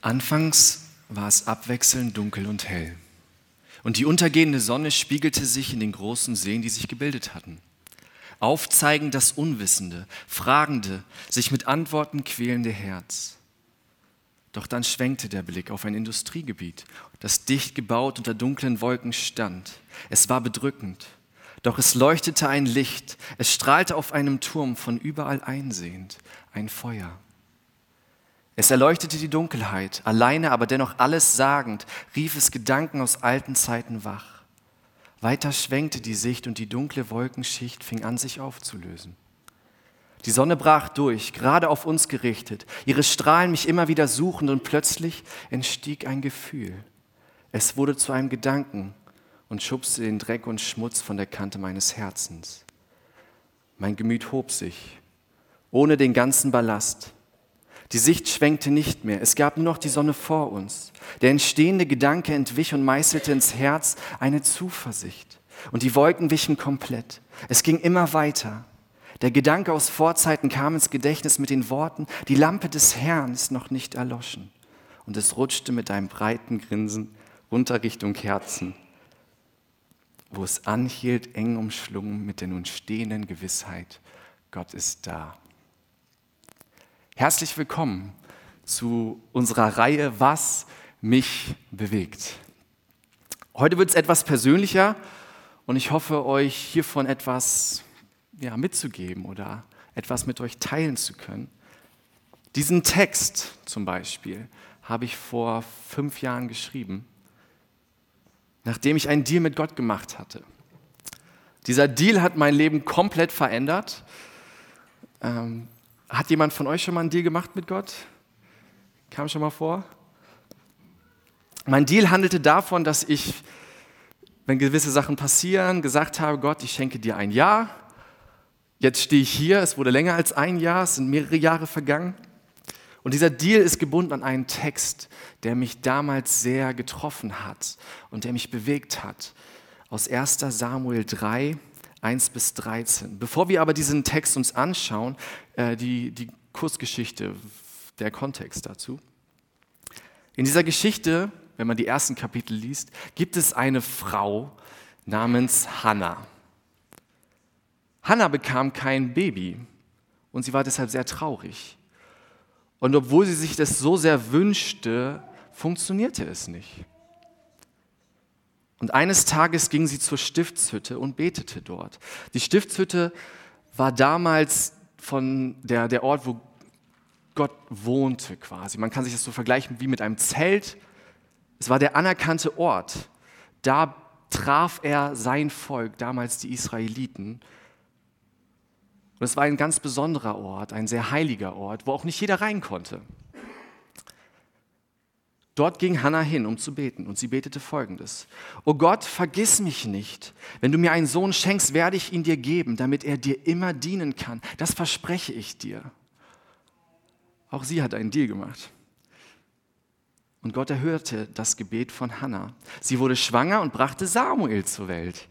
Anfangs war es abwechselnd dunkel und hell. Und die untergehende Sonne spiegelte sich in den großen Seen, die sich gebildet hatten. Aufzeigend das Unwissende, Fragende, sich mit Antworten quälende Herz. Doch dann schwenkte der Blick auf ein Industriegebiet, das dicht gebaut unter dunklen Wolken stand. Es war bedrückend, doch es leuchtete ein Licht, es strahlte auf einem Turm von überall einsehend, ein Feuer. Es erleuchtete die Dunkelheit, alleine aber dennoch alles sagend, rief es Gedanken aus alten Zeiten wach. Weiter schwenkte die Sicht und die dunkle Wolkenschicht fing an sich aufzulösen. Die Sonne brach durch, gerade auf uns gerichtet, ihre Strahlen mich immer wieder suchend und plötzlich entstieg ein Gefühl. Es wurde zu einem Gedanken und schubste den Dreck und Schmutz von der Kante meines Herzens. Mein Gemüt hob sich, ohne den ganzen Ballast. Die Sicht schwenkte nicht mehr, es gab nur noch die Sonne vor uns. Der entstehende Gedanke entwich und meißelte ins Herz eine Zuversicht. Und die Wolken wichen komplett. Es ging immer weiter. Der Gedanke aus Vorzeiten kam ins Gedächtnis mit den Worten, die Lampe des Herrn ist noch nicht erloschen. Und es rutschte mit einem breiten Grinsen runter Richtung Herzen, wo es anhielt, eng umschlungen mit der nun stehenden Gewissheit, Gott ist da. Herzlich willkommen zu unserer Reihe Was mich bewegt. Heute wird es etwas persönlicher und ich hoffe, euch hiervon etwas ja, mitzugeben oder etwas mit euch teilen zu können. Diesen Text zum Beispiel habe ich vor fünf Jahren geschrieben, nachdem ich einen Deal mit Gott gemacht hatte. Dieser Deal hat mein Leben komplett verändert. Ähm, hat jemand von euch schon mal einen Deal gemacht mit Gott? Kam schon mal vor? Mein Deal handelte davon, dass ich, wenn gewisse Sachen passieren, gesagt habe, Gott, ich schenke dir ein Jahr. Jetzt stehe ich hier, es wurde länger als ein Jahr, es sind mehrere Jahre vergangen. Und dieser Deal ist gebunden an einen Text, der mich damals sehr getroffen hat und der mich bewegt hat. Aus 1 Samuel 3, 1 bis 13. Bevor wir aber diesen Text uns anschauen, äh, die, die Kursgeschichte, der Kontext dazu. In dieser Geschichte, wenn man die ersten Kapitel liest, gibt es eine Frau namens Hannah. Hannah bekam kein Baby und sie war deshalb sehr traurig. Und obwohl sie sich das so sehr wünschte, funktionierte es nicht. Und eines Tages ging sie zur Stiftshütte und betete dort. Die Stiftshütte war damals von der, der Ort, wo Gott wohnte quasi. Man kann sich das so vergleichen wie mit einem Zelt. Es war der anerkannte Ort. Da traf er sein Volk, damals die Israeliten. Und es war ein ganz besonderer Ort, ein sehr heiliger Ort, wo auch nicht jeder rein konnte. Dort ging Hannah hin, um zu beten, und sie betete folgendes. O Gott, vergiss mich nicht. Wenn du mir einen Sohn schenkst, werde ich ihn dir geben, damit er dir immer dienen kann. Das verspreche ich dir. Auch sie hat einen Deal gemacht. Und Gott erhörte das Gebet von Hannah. Sie wurde schwanger und brachte Samuel zur Welt.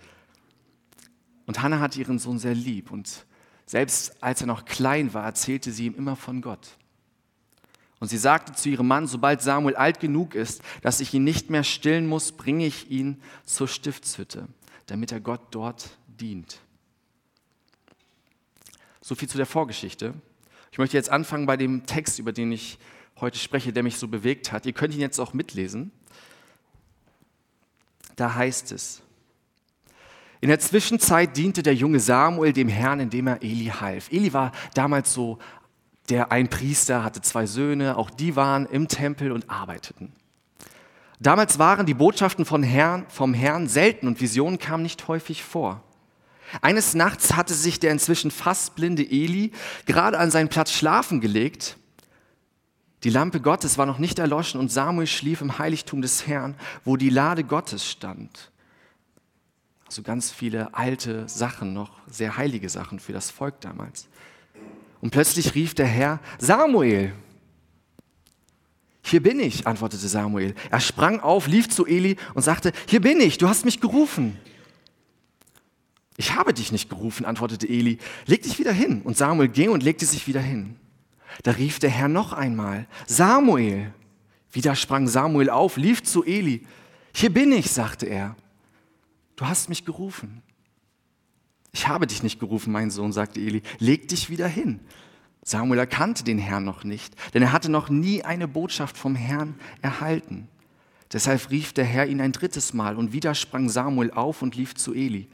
Und Hannah hatte ihren Sohn sehr lieb. Und selbst als er noch klein war, erzählte sie ihm immer von Gott. Und sie sagte zu ihrem Mann, sobald Samuel alt genug ist, dass ich ihn nicht mehr stillen muss, bringe ich ihn zur Stiftshütte, damit er Gott dort dient. So viel zu der Vorgeschichte. Ich möchte jetzt anfangen bei dem Text, über den ich heute spreche, der mich so bewegt hat. Ihr könnt ihn jetzt auch mitlesen. Da heißt es, in der Zwischenzeit diente der junge Samuel dem Herrn, indem er Eli half. Eli war damals so der ein Priester hatte zwei Söhne, auch die waren im Tempel und arbeiteten. Damals waren die Botschaften von Herrn, vom Herrn selten und Visionen kamen nicht häufig vor. Eines Nachts hatte sich der inzwischen fast blinde Eli gerade an seinen Platz schlafen gelegt. Die Lampe Gottes war noch nicht erloschen und Samuel schlief im Heiligtum des Herrn, wo die Lade Gottes stand. Also ganz viele alte Sachen, noch sehr heilige Sachen für das Volk damals. Und plötzlich rief der Herr, Samuel. Hier bin ich, antwortete Samuel. Er sprang auf, lief zu Eli und sagte, hier bin ich, du hast mich gerufen. Ich habe dich nicht gerufen, antwortete Eli. Leg dich wieder hin. Und Samuel ging und legte sich wieder hin. Da rief der Herr noch einmal, Samuel. Wieder sprang Samuel auf, lief zu Eli. Hier bin ich, sagte er. Du hast mich gerufen. Ich habe dich nicht gerufen, mein Sohn, sagte Eli. Leg dich wieder hin. Samuel erkannte den Herrn noch nicht, denn er hatte noch nie eine Botschaft vom Herrn erhalten. Deshalb rief der Herr ihn ein drittes Mal und wieder sprang Samuel auf und lief zu Eli.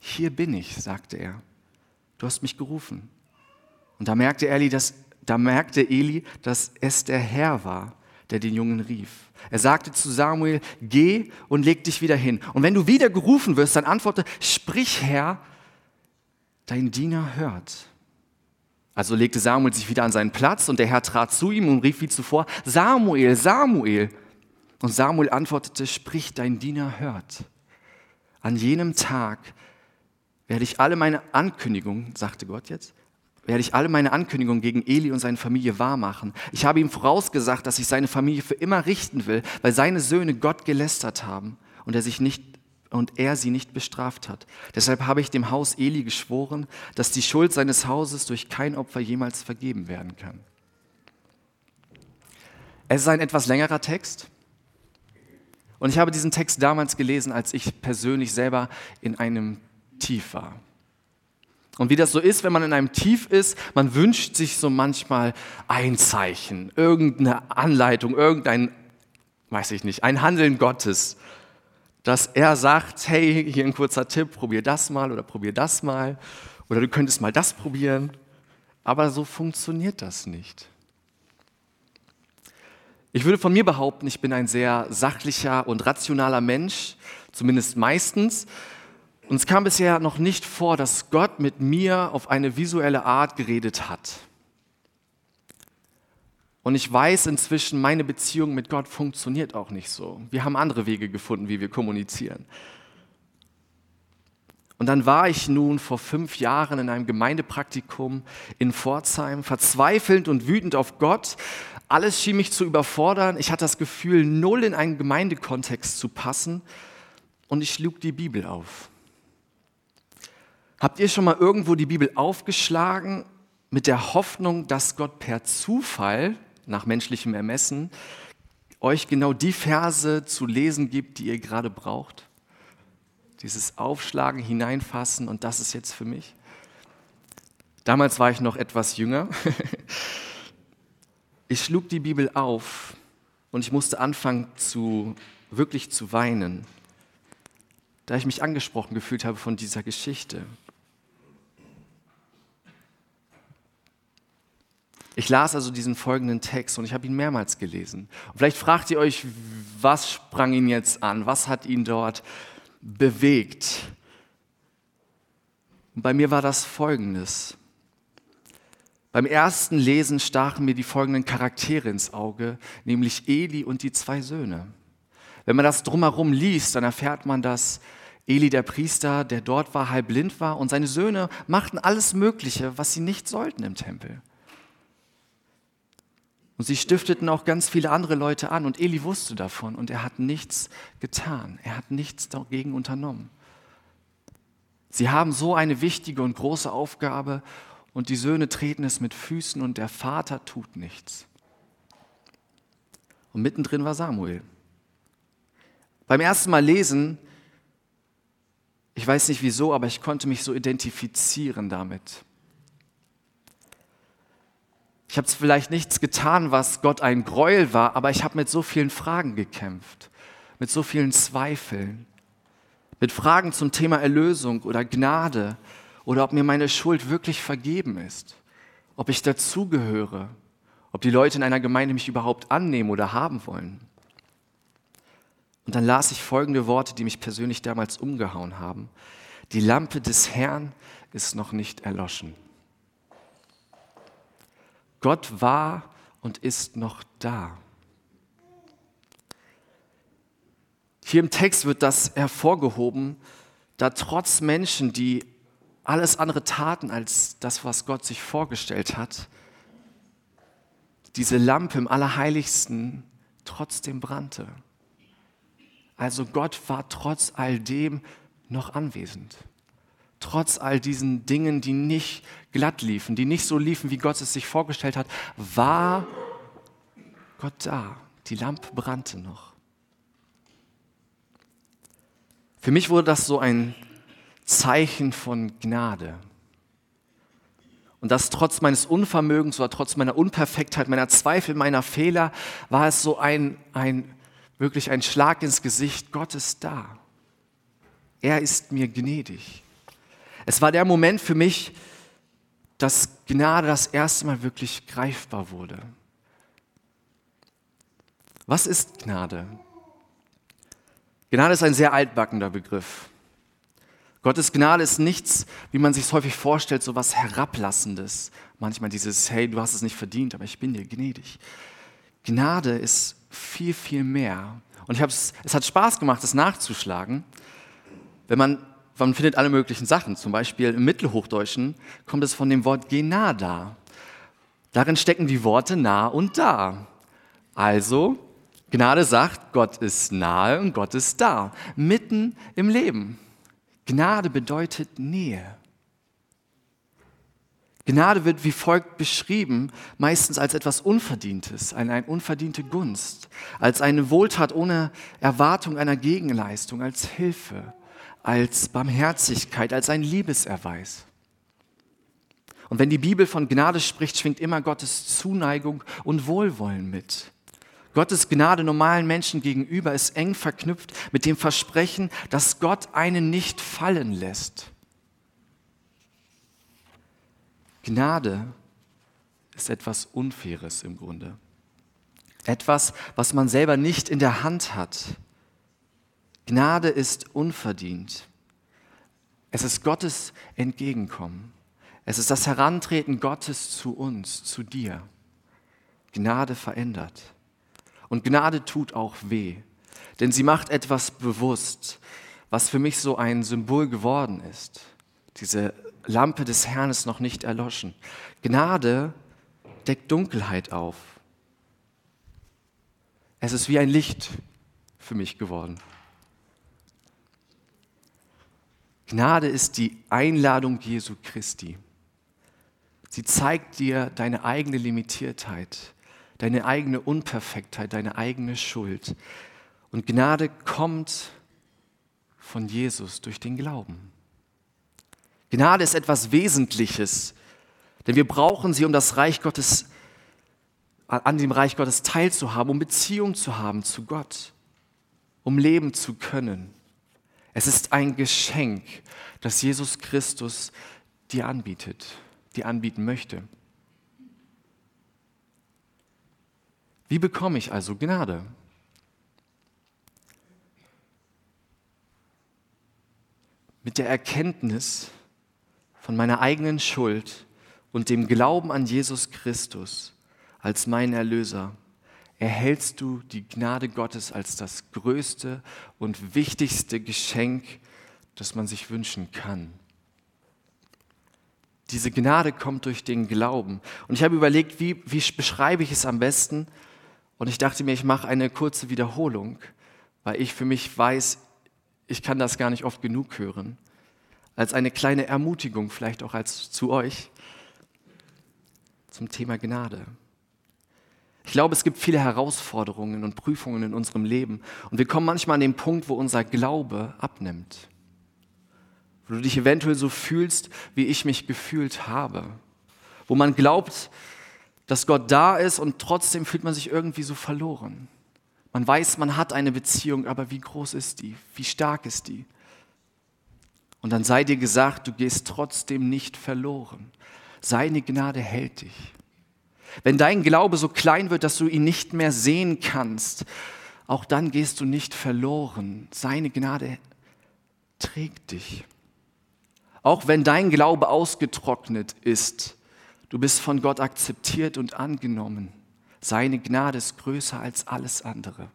Hier bin ich, sagte er. Du hast mich gerufen. Und da merkte Eli, dass, da merkte Eli, dass es der Herr war, der den Jungen rief. Er sagte zu Samuel, geh und leg dich wieder hin. Und wenn du wieder gerufen wirst, dann antworte, sprich Herr, dein Diener hört. Also legte Samuel sich wieder an seinen Platz und der Herr trat zu ihm und rief wie zuvor, Samuel, Samuel. Und Samuel antwortete, sprich, dein Diener hört. An jenem Tag werde ich alle meine Ankündigungen, sagte Gott jetzt, werde ich alle meine Ankündigungen gegen Eli und seine Familie wahrmachen. Ich habe ihm vorausgesagt, dass ich seine Familie für immer richten will, weil seine Söhne Gott gelästert haben und er sich nicht und er sie nicht bestraft hat. Deshalb habe ich dem Haus Eli geschworen, dass die Schuld seines Hauses durch kein Opfer jemals vergeben werden kann. Es ist ein etwas längerer Text. Und ich habe diesen Text damals gelesen, als ich persönlich selber in einem Tief war. Und wie das so ist, wenn man in einem Tief ist, man wünscht sich so manchmal ein Zeichen, irgendeine Anleitung, irgendein, weiß ich nicht, ein Handeln Gottes, dass er sagt, hey, hier ein kurzer Tipp, probier das mal oder probier das mal oder du könntest mal das probieren. Aber so funktioniert das nicht. Ich würde von mir behaupten, ich bin ein sehr sachlicher und rationaler Mensch, zumindest meistens. Und es kam bisher noch nicht vor, dass Gott mit mir auf eine visuelle Art geredet hat. Und ich weiß inzwischen, meine Beziehung mit Gott funktioniert auch nicht so. Wir haben andere Wege gefunden, wie wir kommunizieren. Und dann war ich nun vor fünf Jahren in einem Gemeindepraktikum in Pforzheim, verzweifelnd und wütend auf Gott. Alles schien mich zu überfordern. Ich hatte das Gefühl, null in einen Gemeindekontext zu passen. Und ich schlug die Bibel auf. Habt ihr schon mal irgendwo die Bibel aufgeschlagen mit der Hoffnung, dass Gott per Zufall, nach menschlichem Ermessen, euch genau die Verse zu lesen gibt, die ihr gerade braucht? Dieses Aufschlagen, hineinfassen und das ist jetzt für mich. Damals war ich noch etwas jünger. Ich schlug die Bibel auf und ich musste anfangen zu wirklich zu weinen, da ich mich angesprochen gefühlt habe von dieser Geschichte. Ich las also diesen folgenden Text und ich habe ihn mehrmals gelesen. Und vielleicht fragt ihr euch, was sprang ihn jetzt an? Was hat ihn dort bewegt? Und bei mir war das folgendes. Beim ersten Lesen stachen mir die folgenden Charaktere ins Auge, nämlich Eli und die zwei Söhne. Wenn man das drumherum liest, dann erfährt man, dass Eli der Priester, der dort war, halb blind war und seine Söhne machten alles Mögliche, was sie nicht sollten im Tempel. Und sie stifteten auch ganz viele andere Leute an und Eli wusste davon und er hat nichts getan. Er hat nichts dagegen unternommen. Sie haben so eine wichtige und große Aufgabe und die Söhne treten es mit Füßen und der Vater tut nichts. Und mittendrin war Samuel. Beim ersten Mal lesen, ich weiß nicht wieso, aber ich konnte mich so identifizieren damit. Ich habe vielleicht nichts getan, was Gott ein Gräuel war, aber ich habe mit so vielen Fragen gekämpft, mit so vielen Zweifeln, mit Fragen zum Thema Erlösung oder Gnade oder ob mir meine Schuld wirklich vergeben ist, ob ich dazugehöre, ob die Leute in einer Gemeinde mich überhaupt annehmen oder haben wollen. Und dann las ich folgende Worte, die mich persönlich damals umgehauen haben. Die Lampe des Herrn ist noch nicht erloschen. Gott war und ist noch da. Hier im Text wird das hervorgehoben, da trotz Menschen, die alles andere taten als das, was Gott sich vorgestellt hat, diese Lampe im Allerheiligsten trotzdem brannte. Also Gott war trotz all dem noch anwesend trotz all diesen Dingen, die nicht glatt liefen, die nicht so liefen, wie Gott es sich vorgestellt hat, war Gott da. Die Lampe brannte noch. Für mich wurde das so ein Zeichen von Gnade. Und das trotz meines Unvermögens oder trotz meiner Unperfektheit, meiner Zweifel, meiner Fehler, war es so ein, ein wirklich ein Schlag ins Gesicht. Gott ist da. Er ist mir gnädig. Es war der Moment für mich, dass Gnade das erste Mal wirklich greifbar wurde. Was ist Gnade? Gnade ist ein sehr altbackender Begriff. Gottes Gnade ist nichts, wie man sich es häufig vorstellt, so was Herablassendes. Manchmal dieses, hey, du hast es nicht verdient, aber ich bin dir gnädig. Gnade ist viel, viel mehr. Und ich es hat Spaß gemacht, das nachzuschlagen. Wenn man, man findet alle möglichen Sachen. Zum Beispiel im Mittelhochdeutschen kommt es von dem Wort Genada. Darin stecken die Worte nah und da. Also, Gnade sagt, Gott ist nahe und Gott ist da, mitten im Leben. Gnade bedeutet Nähe. Gnade wird wie folgt beschrieben, meistens als etwas Unverdientes, eine unverdiente Gunst, als eine Wohltat ohne Erwartung einer Gegenleistung, als Hilfe, als Barmherzigkeit, als ein Liebeserweis. Und wenn die Bibel von Gnade spricht, schwingt immer Gottes Zuneigung und Wohlwollen mit. Gottes Gnade normalen Menschen gegenüber ist eng verknüpft mit dem Versprechen, dass Gott einen nicht fallen lässt. Gnade ist etwas Unfaires im Grunde. Etwas, was man selber nicht in der Hand hat. Gnade ist unverdient. Es ist Gottes Entgegenkommen. Es ist das Herantreten Gottes zu uns, zu dir. Gnade verändert. Und Gnade tut auch weh, denn sie macht etwas bewusst, was für mich so ein Symbol geworden ist. Diese Lampe des Herrn ist noch nicht erloschen. Gnade deckt Dunkelheit auf. Es ist wie ein Licht für mich geworden. Gnade ist die Einladung Jesu Christi. Sie zeigt dir deine eigene Limitiertheit, deine eigene Unperfektheit, deine eigene Schuld. Und Gnade kommt von Jesus durch den Glauben. Gnade ist etwas Wesentliches, denn wir brauchen sie, um das Reich Gottes, an dem Reich Gottes teilzuhaben, um Beziehung zu haben zu Gott, um leben zu können. Es ist ein Geschenk, das Jesus Christus dir anbietet, dir anbieten möchte. Wie bekomme ich also Gnade? Mit der Erkenntnis von meiner eigenen Schuld und dem Glauben an Jesus Christus als mein Erlöser erhältst du die Gnade Gottes als das größte und wichtigste Geschenk, das man sich wünschen kann. Diese Gnade kommt durch den Glauben. Und ich habe überlegt, wie, wie beschreibe ich es am besten? Und ich dachte mir, ich mache eine kurze Wiederholung, weil ich für mich weiß, ich kann das gar nicht oft genug hören. Als eine kleine Ermutigung, vielleicht auch als zu euch, zum Thema Gnade. Ich glaube, es gibt viele Herausforderungen und Prüfungen in unserem Leben. Und wir kommen manchmal an den Punkt, wo unser Glaube abnimmt. Wo du dich eventuell so fühlst, wie ich mich gefühlt habe. Wo man glaubt, dass Gott da ist und trotzdem fühlt man sich irgendwie so verloren. Man weiß, man hat eine Beziehung, aber wie groß ist die? Wie stark ist die? Und dann sei dir gesagt, du gehst trotzdem nicht verloren. Seine Gnade hält dich. Wenn dein Glaube so klein wird, dass du ihn nicht mehr sehen kannst, auch dann gehst du nicht verloren. Seine Gnade trägt dich. Auch wenn dein Glaube ausgetrocknet ist, Du bist von Gott akzeptiert und angenommen. Seine Gnade ist größer als alles andere.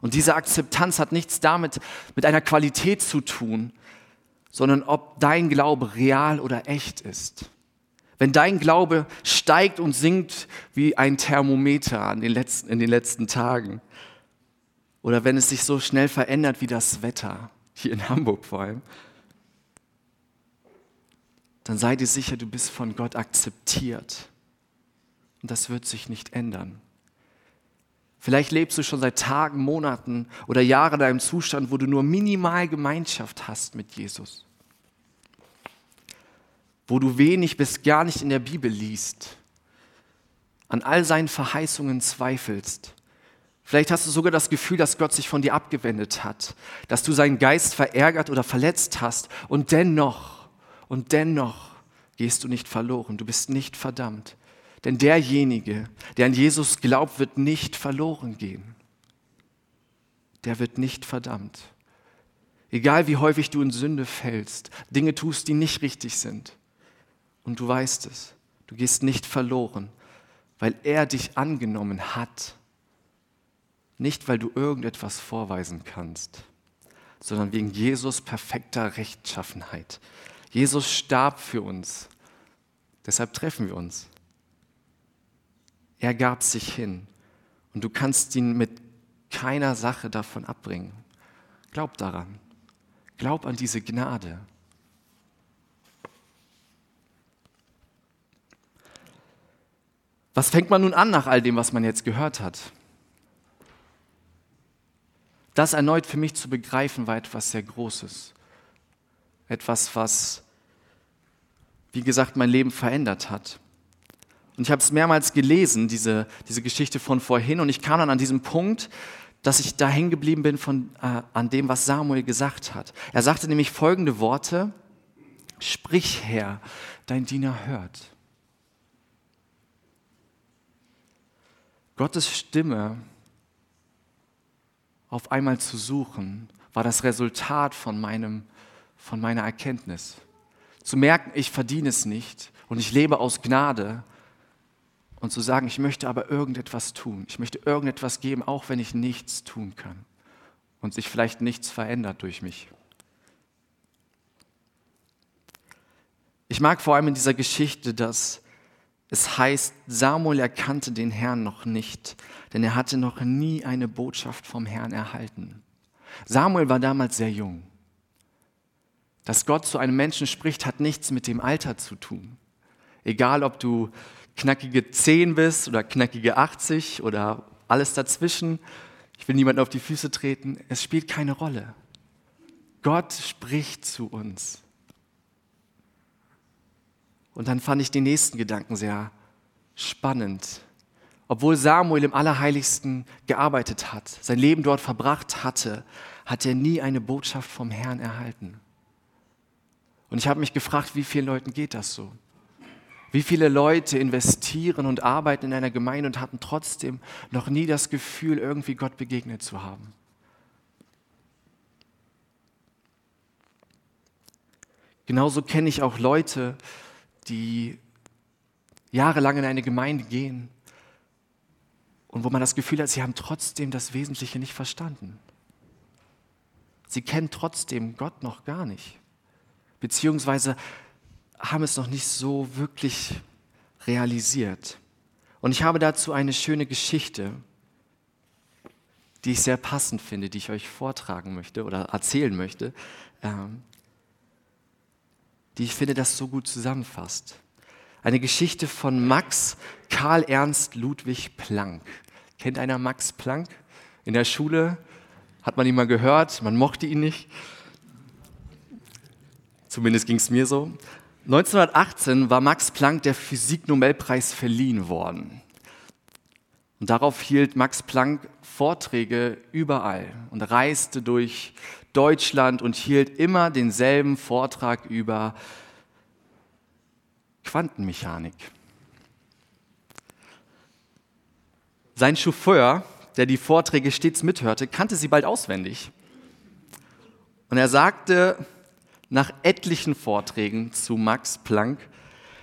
Und diese Akzeptanz hat nichts damit mit einer Qualität zu tun, sondern ob dein Glaube real oder echt ist. Wenn dein Glaube steigt und sinkt wie ein Thermometer in den letzten, in den letzten Tagen, oder wenn es sich so schnell verändert wie das Wetter, hier in Hamburg vor allem, dann sei dir sicher, du bist von Gott akzeptiert. Und das wird sich nicht ändern. Vielleicht lebst du schon seit Tagen, Monaten oder Jahren in einem Zustand, wo du nur minimal Gemeinschaft hast mit Jesus. Wo du wenig bis gar nicht in der Bibel liest, an all seinen Verheißungen zweifelst. Vielleicht hast du sogar das Gefühl, dass Gott sich von dir abgewendet hat, dass du seinen Geist verärgert oder verletzt hast und dennoch, und dennoch gehst du nicht verloren, du bist nicht verdammt. Denn derjenige, der an Jesus glaubt, wird nicht verloren gehen. Der wird nicht verdammt. Egal wie häufig du in Sünde fällst, Dinge tust, die nicht richtig sind. Und du weißt es, du gehst nicht verloren, weil er dich angenommen hat. Nicht, weil du irgendetwas vorweisen kannst, sondern wegen Jesus perfekter Rechtschaffenheit. Jesus starb für uns. Deshalb treffen wir uns. Er gab sich hin und du kannst ihn mit keiner Sache davon abbringen. Glaub daran. Glaub an diese Gnade. Was fängt man nun an nach all dem, was man jetzt gehört hat? Das erneut für mich zu begreifen war etwas sehr Großes. Etwas, was, wie gesagt, mein Leben verändert hat. Und ich habe es mehrmals gelesen, diese, diese Geschichte von vorhin, und ich kam dann an diesem Punkt, dass ich da hängen geblieben bin von, äh, an dem, was Samuel gesagt hat. Er sagte nämlich folgende Worte, Sprich Herr, dein Diener hört. Gottes Stimme auf einmal zu suchen, war das Resultat von, meinem, von meiner Erkenntnis. Zu merken, ich verdiene es nicht und ich lebe aus Gnade und zu sagen, ich möchte aber irgendetwas tun. Ich möchte irgendetwas geben, auch wenn ich nichts tun kann und sich vielleicht nichts verändert durch mich. Ich mag vor allem in dieser Geschichte, dass es heißt, Samuel erkannte den Herrn noch nicht, denn er hatte noch nie eine Botschaft vom Herrn erhalten. Samuel war damals sehr jung. Dass Gott zu einem Menschen spricht, hat nichts mit dem Alter zu tun. Egal, ob du knackige 10 bist oder knackige 80 oder alles dazwischen. Ich will niemanden auf die Füße treten. Es spielt keine Rolle. Gott spricht zu uns. Und dann fand ich den nächsten Gedanken sehr spannend. Obwohl Samuel im Allerheiligsten gearbeitet hat, sein Leben dort verbracht hatte, hat er nie eine Botschaft vom Herrn erhalten. Und ich habe mich gefragt, wie vielen Leuten geht das so? Wie viele Leute investieren und arbeiten in einer Gemeinde und hatten trotzdem noch nie das Gefühl, irgendwie Gott begegnet zu haben? Genauso kenne ich auch Leute, die jahrelang in eine Gemeinde gehen und wo man das Gefühl hat, sie haben trotzdem das Wesentliche nicht verstanden. Sie kennen trotzdem Gott noch gar nicht, beziehungsweise haben es noch nicht so wirklich realisiert. Und ich habe dazu eine schöne Geschichte, die ich sehr passend finde, die ich euch vortragen möchte oder erzählen möchte, ähm, die ich finde, das so gut zusammenfasst. Eine Geschichte von Max Karl Ernst Ludwig Planck. Kennt einer Max Planck? In der Schule hat man ihn mal gehört, man mochte ihn nicht. Zumindest ging es mir so. 1918 war Max Planck der Physiknobelpreis verliehen worden. Und darauf hielt Max Planck Vorträge überall und reiste durch Deutschland und hielt immer denselben Vortrag über Quantenmechanik. Sein Chauffeur, der die Vorträge stets mithörte, kannte sie bald auswendig. Und er sagte, nach etlichen Vorträgen zu Max Planck,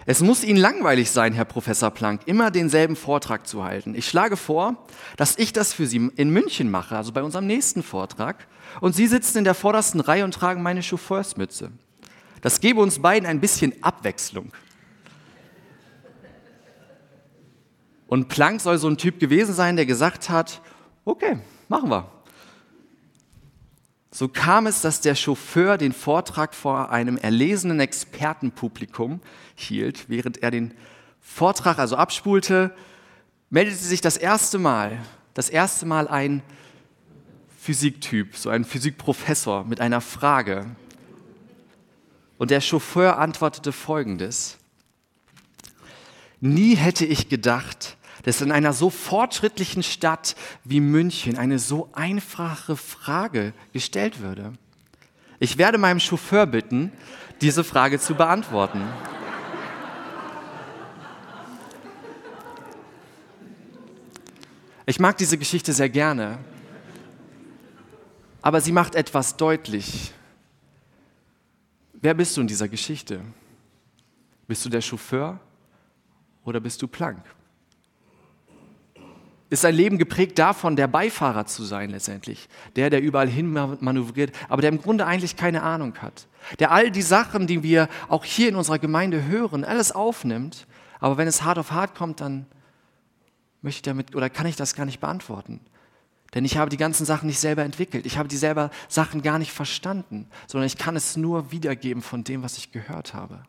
es muss Ihnen langweilig sein, Herr Professor Planck, immer denselben Vortrag zu halten. Ich schlage vor, dass ich das für Sie in München mache, also bei unserem nächsten Vortrag, und Sie sitzen in der vordersten Reihe und tragen meine Chauffeursmütze. Das gebe uns beiden ein bisschen Abwechslung. Und Planck soll so ein Typ gewesen sein, der gesagt hat, okay, machen wir. So kam es, dass der Chauffeur den Vortrag vor einem erlesenen Expertenpublikum hielt. Während er den Vortrag also abspulte, meldete sich das erste Mal das erste Mal ein Physiktyp, so ein Physikprofessor mit einer Frage. Und der Chauffeur antwortete folgendes. Nie hätte ich gedacht, dass in einer so fortschrittlichen Stadt wie München eine so einfache Frage gestellt würde. Ich werde meinem Chauffeur bitten, diese Frage zu beantworten. Ich mag diese Geschichte sehr gerne, aber sie macht etwas deutlich. Wer bist du in dieser Geschichte? Bist du der Chauffeur oder bist du Plank? Ist sein Leben geprägt davon, der Beifahrer zu sein letztendlich, der, der überall hin manövriert, aber der im Grunde eigentlich keine Ahnung hat, der all die Sachen, die wir auch hier in unserer Gemeinde hören, alles aufnimmt, aber wenn es hart auf hart kommt, dann möchte ich damit oder kann ich das gar nicht beantworten. Denn ich habe die ganzen Sachen nicht selber entwickelt. Ich habe die selber Sachen gar nicht verstanden, sondern ich kann es nur wiedergeben von dem, was ich gehört habe.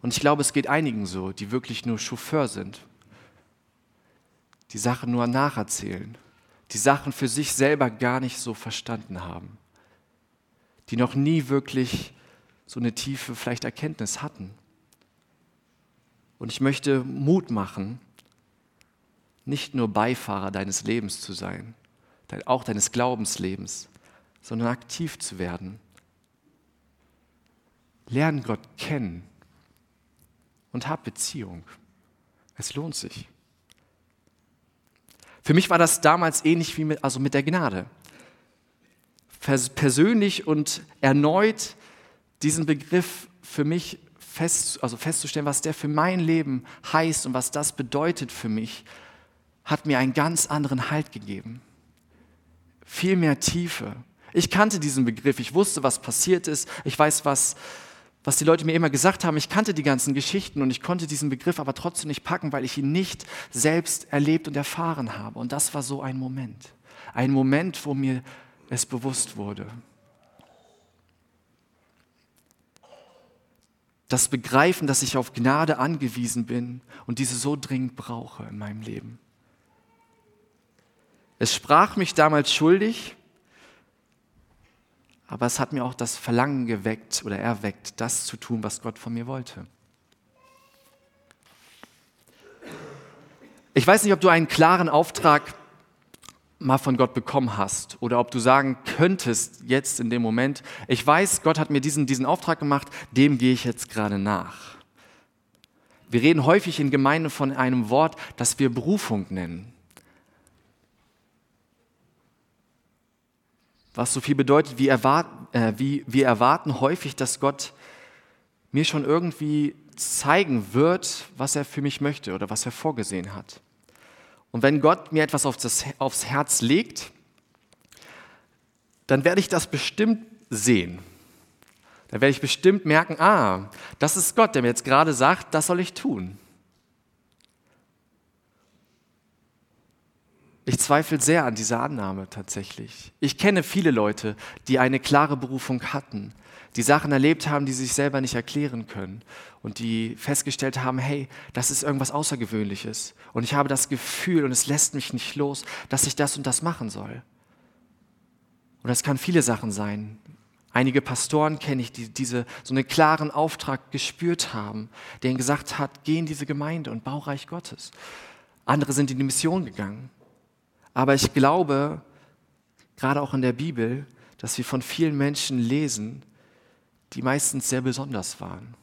Und ich glaube, es geht einigen so, die wirklich nur Chauffeur sind, die Sachen nur nacherzählen, die Sachen für sich selber gar nicht so verstanden haben, die noch nie wirklich so eine tiefe vielleicht Erkenntnis hatten. Und ich möchte Mut machen, nicht nur Beifahrer deines Lebens zu sein, auch deines Glaubenslebens, sondern aktiv zu werden. Lern Gott kennen und hab Beziehung. Es lohnt sich. Für mich war das damals ähnlich wie mit, also mit der Gnade. Persönlich und erneut diesen Begriff für mich fest, also festzustellen, was der für mein Leben heißt und was das bedeutet für mich, hat mir einen ganz anderen Halt gegeben. Viel mehr Tiefe. Ich kannte diesen Begriff, ich wusste, was passiert ist, ich weiß, was, was die Leute mir immer gesagt haben. Ich kannte die ganzen Geschichten und ich konnte diesen Begriff aber trotzdem nicht packen, weil ich ihn nicht selbst erlebt und erfahren habe. Und das war so ein Moment. Ein Moment, wo mir es bewusst wurde. das Begreifen, dass ich auf Gnade angewiesen bin und diese so dringend brauche in meinem Leben. Es sprach mich damals schuldig, aber es hat mir auch das Verlangen geweckt oder erweckt, das zu tun, was Gott von mir wollte. Ich weiß nicht, ob du einen klaren Auftrag mal von Gott bekommen hast oder ob du sagen könntest jetzt in dem Moment, ich weiß, Gott hat mir diesen, diesen Auftrag gemacht, dem gehe ich jetzt gerade nach. Wir reden häufig in Gemeinden von einem Wort, das wir Berufung nennen. Was so viel bedeutet, wir erwarten, äh, wie, wir erwarten häufig, dass Gott mir schon irgendwie zeigen wird, was er für mich möchte oder was er vorgesehen hat. Und wenn Gott mir etwas aufs, aufs Herz legt, dann werde ich das bestimmt sehen. Dann werde ich bestimmt merken, ah, das ist Gott, der mir jetzt gerade sagt, das soll ich tun. Ich zweifle sehr an dieser Annahme tatsächlich. Ich kenne viele Leute, die eine klare Berufung hatten, die Sachen erlebt haben, die sie sich selber nicht erklären können und die festgestellt haben, hey, das ist irgendwas Außergewöhnliches und ich habe das Gefühl und es lässt mich nicht los, dass ich das und das machen soll. Und das kann viele Sachen sein. Einige Pastoren kenne ich, die diese, so einen klaren Auftrag gespürt haben, der ihnen gesagt hat, geh in diese Gemeinde und bau Reich Gottes. Andere sind in die Mission gegangen. Aber ich glaube, gerade auch in der Bibel, dass wir von vielen Menschen lesen, die meistens sehr besonders waren,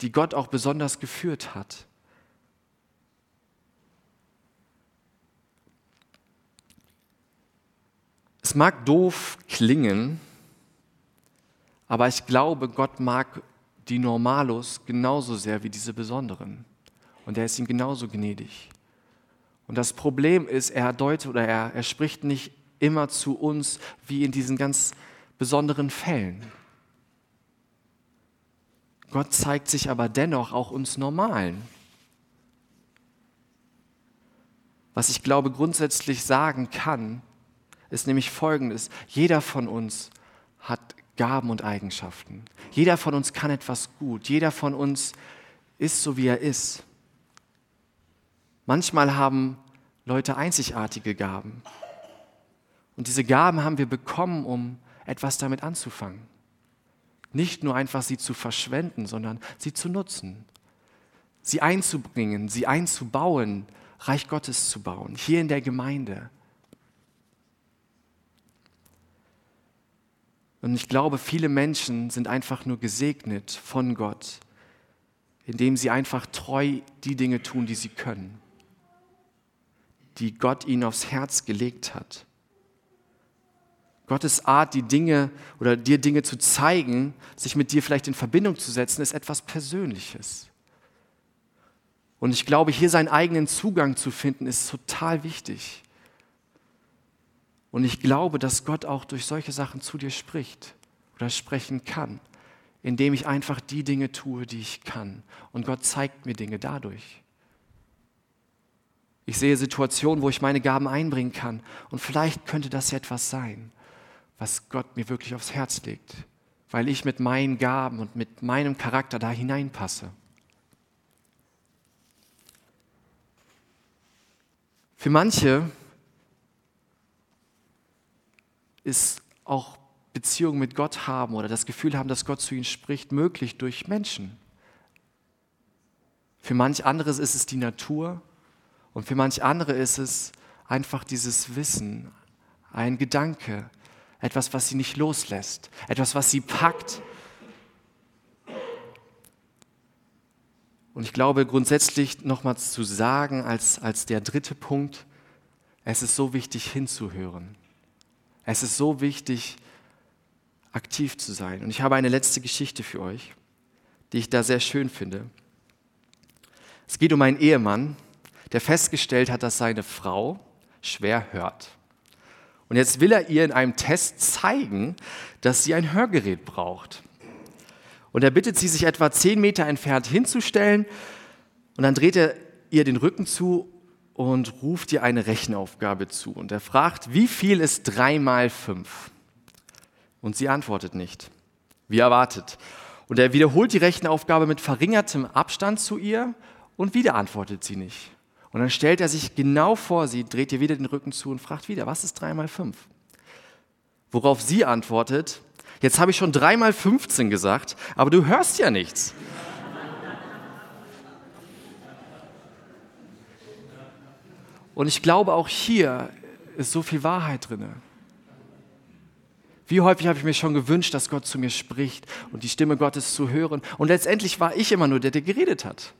die Gott auch besonders geführt hat. Es mag doof klingen, aber ich glaube, Gott mag die Normalos genauso sehr wie diese Besonderen. Und er ist ihnen genauso gnädig. Und das Problem ist, er deutet oder er, er spricht nicht immer zu uns wie in diesen ganz besonderen Fällen. Gott zeigt sich aber dennoch auch uns Normalen. Was ich glaube grundsätzlich sagen kann, ist nämlich Folgendes. Jeder von uns hat Gaben und Eigenschaften. Jeder von uns kann etwas gut. Jeder von uns ist so, wie er ist. Manchmal haben Leute einzigartige Gaben. Und diese Gaben haben wir bekommen, um etwas damit anzufangen. Nicht nur einfach sie zu verschwenden, sondern sie zu nutzen, sie einzubringen, sie einzubauen, Reich Gottes zu bauen, hier in der Gemeinde. Und ich glaube, viele Menschen sind einfach nur gesegnet von Gott, indem sie einfach treu die Dinge tun, die sie können, die Gott ihnen aufs Herz gelegt hat. Gottes Art, die Dinge oder dir Dinge zu zeigen, sich mit dir vielleicht in Verbindung zu setzen, ist etwas Persönliches. Und ich glaube, hier seinen eigenen Zugang zu finden, ist total wichtig. Und ich glaube, dass Gott auch durch solche Sachen zu dir spricht oder sprechen kann, indem ich einfach die Dinge tue, die ich kann. Und Gott zeigt mir Dinge dadurch. Ich sehe Situationen, wo ich meine Gaben einbringen kann. Und vielleicht könnte das etwas sein was Gott mir wirklich aufs Herz legt, weil ich mit meinen Gaben und mit meinem Charakter da hineinpasse. Für manche ist auch Beziehung mit Gott haben oder das Gefühl haben, dass Gott zu ihnen spricht, möglich durch Menschen. Für manch anderes ist es die Natur und für manch andere ist es einfach dieses Wissen, ein Gedanke, etwas, was sie nicht loslässt, etwas, was sie packt. Und ich glaube grundsätzlich nochmals zu sagen, als, als der dritte Punkt, es ist so wichtig hinzuhören. Es ist so wichtig, aktiv zu sein. Und ich habe eine letzte Geschichte für euch, die ich da sehr schön finde. Es geht um einen Ehemann, der festgestellt hat, dass seine Frau schwer hört. Und jetzt will er ihr in einem Test zeigen, dass sie ein Hörgerät braucht. Und er bittet sie, sich etwa zehn Meter entfernt hinzustellen. Und dann dreht er ihr den Rücken zu und ruft ihr eine Rechenaufgabe zu. Und er fragt, wie viel ist drei mal fünf? Und sie antwortet nicht, wie erwartet. Und er wiederholt die Rechenaufgabe mit verringertem Abstand zu ihr und wieder antwortet sie nicht. Und dann stellt er sich genau vor sie, dreht ihr wieder den Rücken zu und fragt wieder, was ist 3 mal 5? Worauf sie antwortet, jetzt habe ich schon 3 mal 15 gesagt, aber du hörst ja nichts. Und ich glaube, auch hier ist so viel Wahrheit drin. Wie häufig habe ich mir schon gewünscht, dass Gott zu mir spricht und die Stimme Gottes zu hören. Und letztendlich war ich immer nur der, der geredet hat.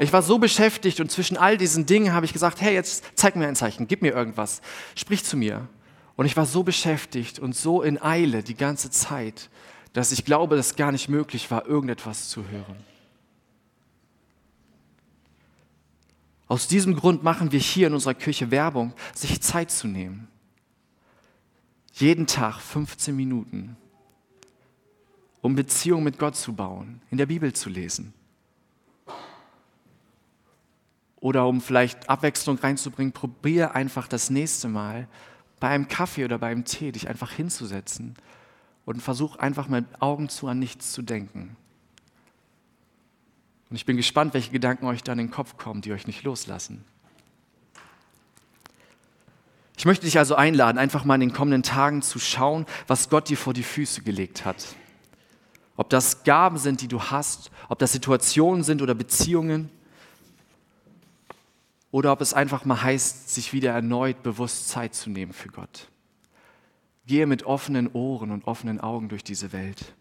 Ich war so beschäftigt und zwischen all diesen Dingen habe ich gesagt, hey, jetzt zeig mir ein Zeichen, gib mir irgendwas, sprich zu mir. Und ich war so beschäftigt und so in Eile die ganze Zeit, dass ich glaube, dass es gar nicht möglich war, irgendetwas zu hören. Aus diesem Grund machen wir hier in unserer Kirche Werbung, sich Zeit zu nehmen. Jeden Tag 15 Minuten, um Beziehung mit Gott zu bauen, in der Bibel zu lesen oder um vielleicht Abwechslung reinzubringen, probiere einfach das nächste Mal bei einem Kaffee oder beim Tee dich einfach hinzusetzen und versuch einfach mit Augen zu an nichts zu denken. Und ich bin gespannt, welche Gedanken euch da in den Kopf kommen, die euch nicht loslassen. Ich möchte dich also einladen, einfach mal in den kommenden Tagen zu schauen, was Gott dir vor die Füße gelegt hat. Ob das Gaben sind, die du hast, ob das Situationen sind oder Beziehungen oder ob es einfach mal heißt, sich wieder erneut bewusst Zeit zu nehmen für Gott. Gehe mit offenen Ohren und offenen Augen durch diese Welt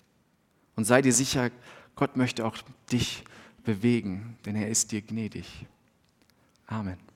und sei dir sicher, Gott möchte auch dich bewegen, denn er ist dir gnädig. Amen.